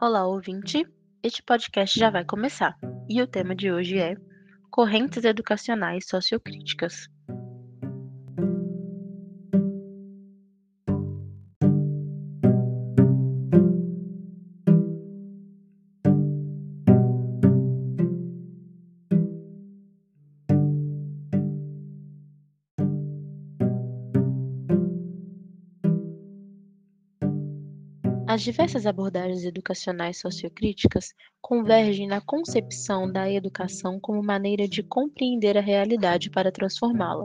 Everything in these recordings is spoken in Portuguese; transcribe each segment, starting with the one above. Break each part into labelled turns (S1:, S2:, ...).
S1: Olá, ouvinte! Este podcast já vai começar e o tema de hoje é Correntes Educacionais Sociocríticas. As diversas abordagens educacionais sociocríticas convergem na concepção da educação como maneira de compreender a realidade para transformá-la,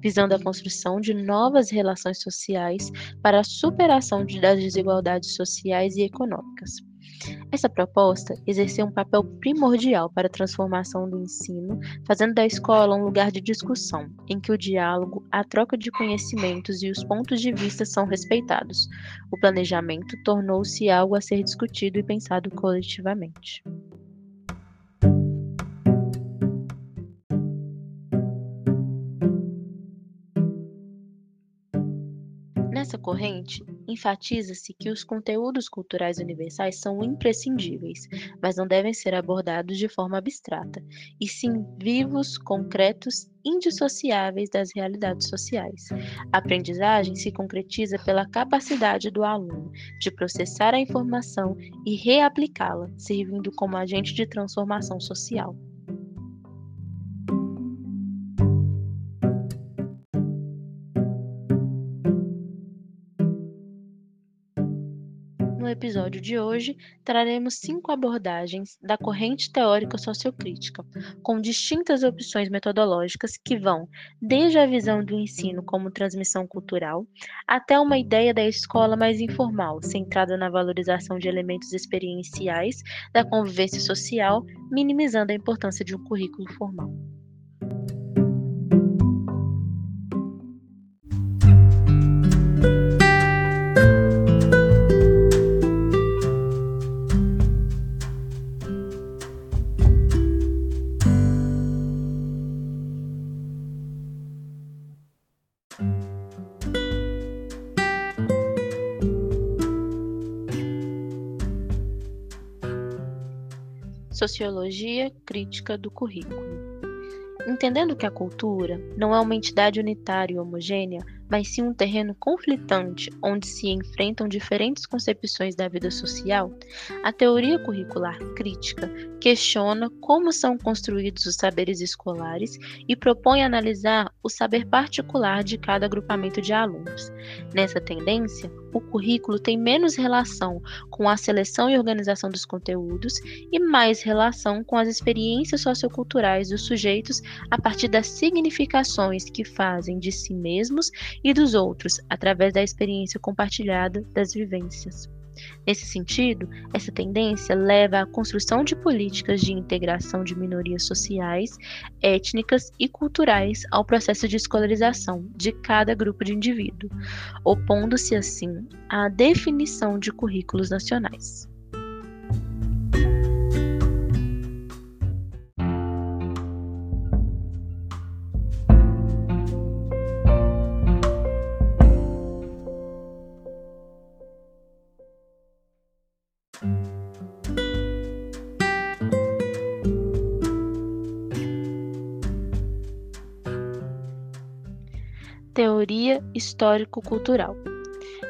S1: visando a construção de novas relações sociais para a superação das desigualdades sociais e econômicas. Essa proposta exerceu um papel primordial para a transformação do ensino, fazendo da escola um lugar de discussão, em que o diálogo, a troca de conhecimentos e os pontos de vista são respeitados. O planejamento tornou-se algo a ser discutido e pensado coletivamente. Nessa corrente, enfatiza-se que os conteúdos culturais universais são imprescindíveis, mas não devem ser abordados de forma abstrata, e sim vivos, concretos, indissociáveis das realidades sociais. A aprendizagem se concretiza pela capacidade do aluno de processar a informação e reaplicá-la, servindo como agente de transformação social. Episódio de hoje, traremos cinco abordagens da corrente teórica sociocrítica, com distintas opções metodológicas que vão desde a visão do ensino como transmissão cultural até uma ideia da escola mais informal, centrada na valorização de elementos experienciais da convivência social, minimizando a importância de um currículo formal. Sociologia crítica do currículo. Entendendo que a cultura não é uma entidade unitária e homogênea, mas sim um terreno conflitante onde se enfrentam diferentes concepções da vida social, a teoria curricular crítica questiona como são construídos os saberes escolares e propõe analisar o saber particular de cada agrupamento de alunos. Nessa tendência, o currículo tem menos relação com a seleção e organização dos conteúdos e mais relação com as experiências socioculturais dos sujeitos a partir das significações que fazem de si mesmos e dos outros através da experiência compartilhada das vivências. Nesse sentido, essa tendência leva à construção de políticas de integração de minorias sociais, étnicas e culturais ao processo de escolarização de cada grupo de indivíduo, opondo-se assim à definição de currículos nacionais. Teoria histórico-cultural.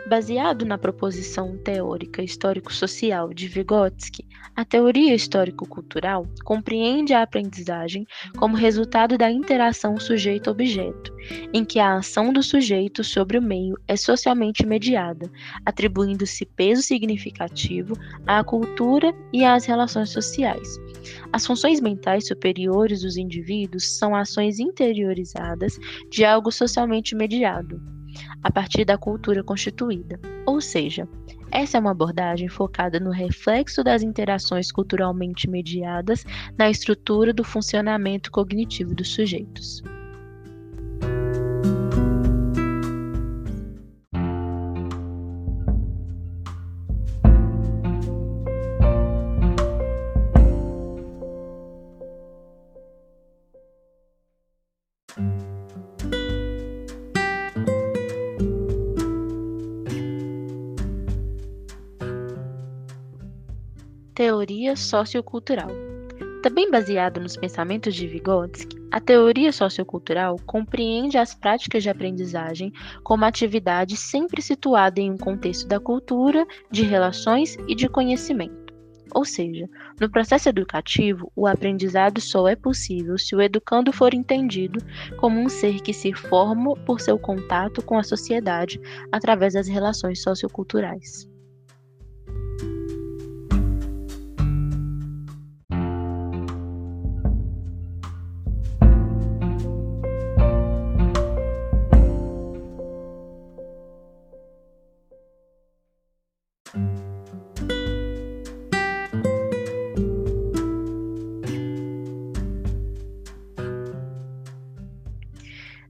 S1: Baseado na proposição teórica histórico-social de Vygotsky, a teoria histórico-cultural compreende a aprendizagem como resultado da interação sujeito-objeto, em que a ação do sujeito sobre o meio é socialmente mediada, atribuindo-se peso significativo à cultura e às relações sociais. As funções mentais superiores dos indivíduos são ações interiorizadas de algo socialmente mediado, a partir da cultura constituída. Ou seja, essa é uma abordagem focada no reflexo das interações culturalmente mediadas na estrutura do funcionamento cognitivo dos sujeitos. Teoria sociocultural. Também baseado nos pensamentos de Vygotsky, a teoria sociocultural compreende as práticas de aprendizagem como atividade sempre situada em um contexto da cultura, de relações e de conhecimento. Ou seja, no processo educativo, o aprendizado só é possível se o educando for entendido como um ser que se forma por seu contato com a sociedade através das relações socioculturais.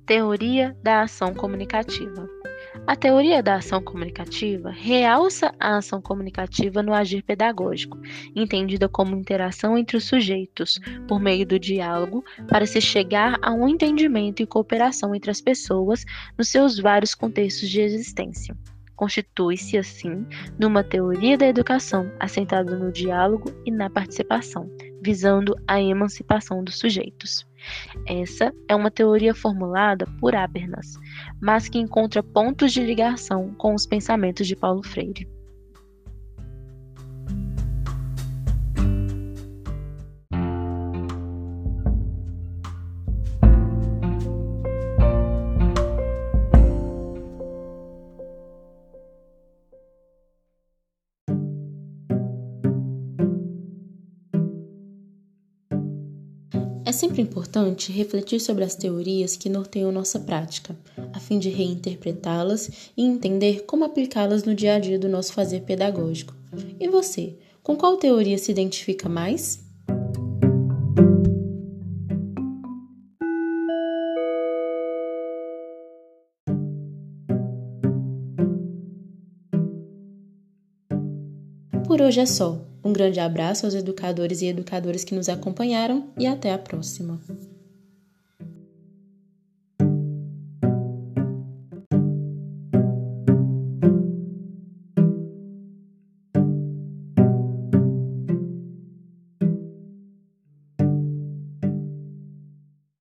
S1: Teoria da ação comunicativa. A teoria da ação comunicativa realça a ação comunicativa no agir pedagógico, entendida como interação entre os sujeitos, por meio do diálogo, para se chegar a um entendimento e cooperação entre as pessoas nos seus vários contextos de existência. Constitui-se, assim, numa teoria da educação assentada no diálogo e na participação, visando a emancipação dos sujeitos. Essa é uma teoria formulada por Habermas, mas que encontra pontos de ligação com os pensamentos de Paulo Freire.
S2: É sempre importante refletir sobre as teorias que norteiam nossa prática, a fim de reinterpretá-las e entender como aplicá-las no dia a dia do nosso fazer pedagógico. E você, com qual teoria se identifica mais? Por hoje é só. Um grande abraço aos educadores e educadoras que nos acompanharam e até a próxima.